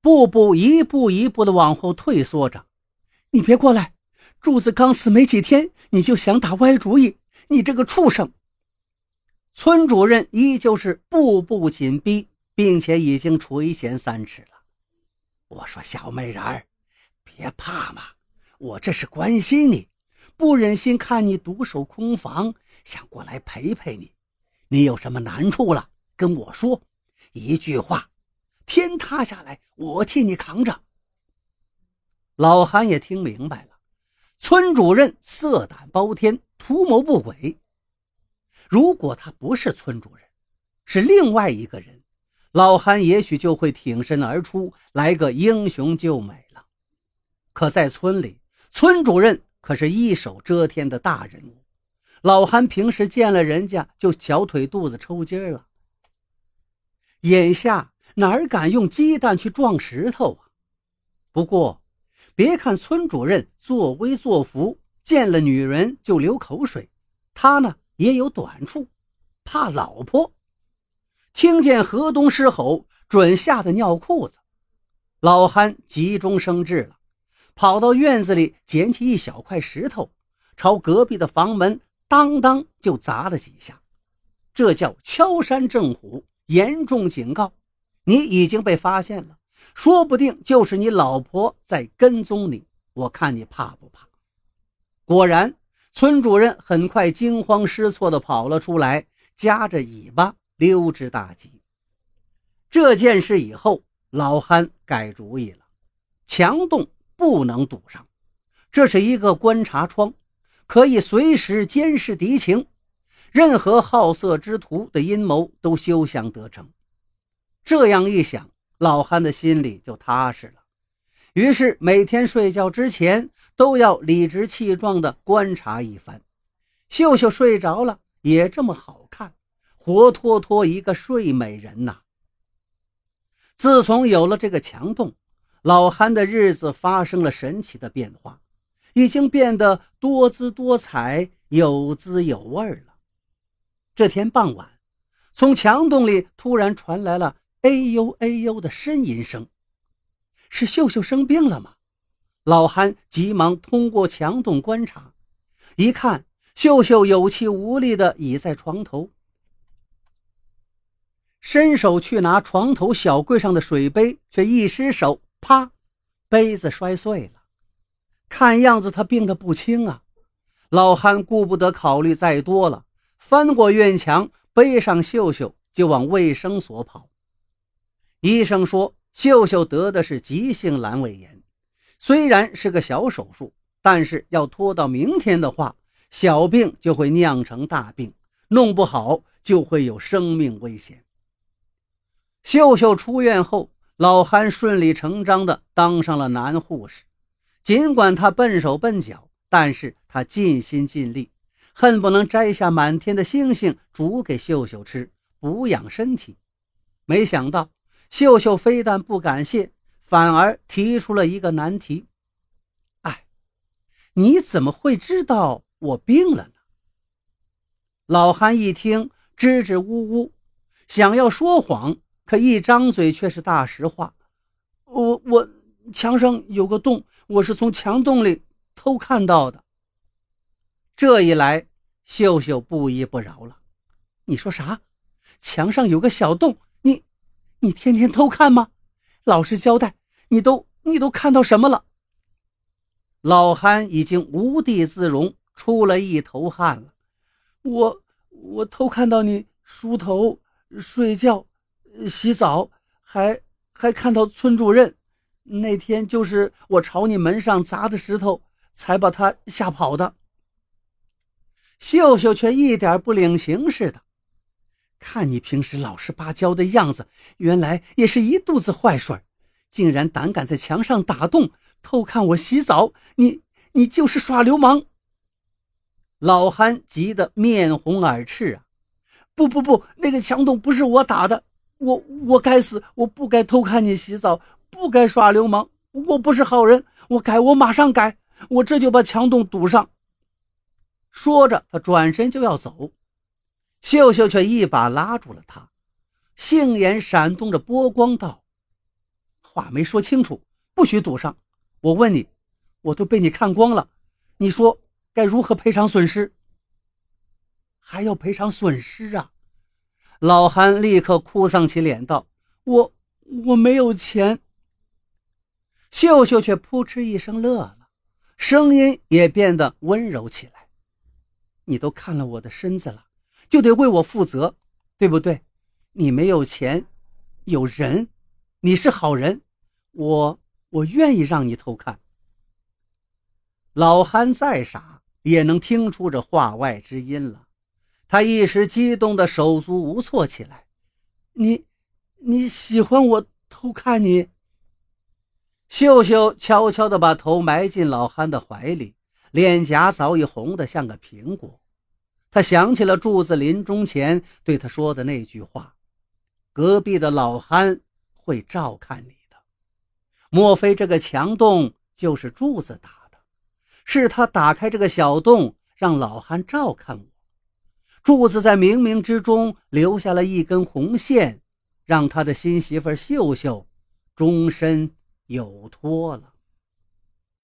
步步一步一步的往后退缩着。你别过来！柱子刚死没几天，你就想打歪主意，你这个畜生！村主任依旧是步步紧逼，并且已经垂涎三尺了。我说小美人儿，别怕嘛，我这是关心你，不忍心看你独守空房，想过来陪陪你。你有什么难处了，跟我说，一句话，天塌下来我替你扛着。老韩也听明白了，村主任色胆包天，图谋不轨。如果他不是村主任，是另外一个人，老韩也许就会挺身而出，来个英雄救美了。可在村里，村主任可是一手遮天的大人物。老韩平时见了人家就小腿肚子抽筋了，眼下哪儿敢用鸡蛋去撞石头啊？不过，别看村主任作威作福，见了女人就流口水，他呢也有短处，怕老婆。听见河东狮吼，准吓得尿裤子。老憨急中生智了，跑到院子里捡起一小块石头，朝隔壁的房门。当当就砸了几下，这叫敲山震虎，严重警告你已经被发现了，说不定就是你老婆在跟踪你，我看你怕不怕？果然，村主任很快惊慌失措地跑了出来，夹着尾巴溜之大吉。这件事以后，老憨改主意了，墙洞不能堵上，这是一个观察窗。可以随时监视敌情，任何好色之徒的阴谋都休想得逞。这样一想，老憨的心里就踏实了。于是每天睡觉之前都要理直气壮地观察一番。秀秀睡着了，也这么好看，活脱脱一个睡美人呐。自从有了这个墙洞，老憨的日子发生了神奇的变化。已经变得多姿多彩、有滋有味了。这天傍晚，从墙洞里突然传来了“哎呦哎呦”的呻吟声，是秀秀生病了吗？老憨急忙通过墙洞观察，一看，秀秀有气无力地倚在床头，伸手去拿床头小柜上的水杯，却一失手，啪，杯子摔碎了。看样子他病得不轻啊！老汉顾不得考虑再多了，翻过院墙，背上秀秀就往卫生所跑。医生说，秀秀得的是急性阑尾炎，虽然是个小手术，但是要拖到明天的话，小病就会酿成大病，弄不好就会有生命危险。秀秀出院后，老憨顺理成章地当上了男护士。尽管他笨手笨脚，但是他尽心尽力，恨不能摘下满天的星星煮给秀秀吃，补养身体。没想到秀秀非但不感谢，反而提出了一个难题：“哎，你怎么会知道我病了呢？”老韩一听，支支吾吾，想要说谎，可一张嘴却是大实话：“我我。”墙上有个洞，我是从墙洞里偷看到的。这一来，秀秀不依不饶了：“你说啥？墙上有个小洞？你，天天偷看吗？老实交代，你都你都看到什么了？”老憨已经无地自容，出了一头汗了。我我偷看到你梳头、睡觉、洗澡，还还看到村主任。那天就是我朝你门上砸的石头，才把他吓跑的。秀秀却一点不领情似的，看你平时老实巴交的样子，原来也是一肚子坏水，竟然胆敢在墙上打洞偷看我洗澡，你你就是耍流氓！老憨急得面红耳赤啊！不不不，那个墙洞不是我打的，我我该死，我不该偷看你洗澡。不该耍流氓，我不是好人，我改，我马上改，我这就把墙洞堵上。说着，他转身就要走，秀秀却一把拉住了他，杏眼闪动着波光，道：“话没说清楚，不许赌上。我问你，我都被你看光了，你说该如何赔偿损失？还要赔偿损失啊！老韩立刻哭丧起脸道：“我我没有钱。”秀秀却扑哧一声乐了，声音也变得温柔起来：“你都看了我的身子了，就得为我负责，对不对？你没有钱，有人，你是好人，我我愿意让你偷看。”老憨再傻也能听出这话外之音了。他一时激动的手足无措起来。你，你喜欢我偷看你？秀秀悄悄地把头埋进老憨的怀里，脸颊早已红得像个苹果。他想起了柱子临终前对他说的那句话：“隔壁的老憨会照看你的。”莫非这个墙洞就是柱子打的？是他打开这个小洞，让老憨照看我。柱子在冥冥之中留下了一根红线，让他的新媳妇秀秀终身有托了。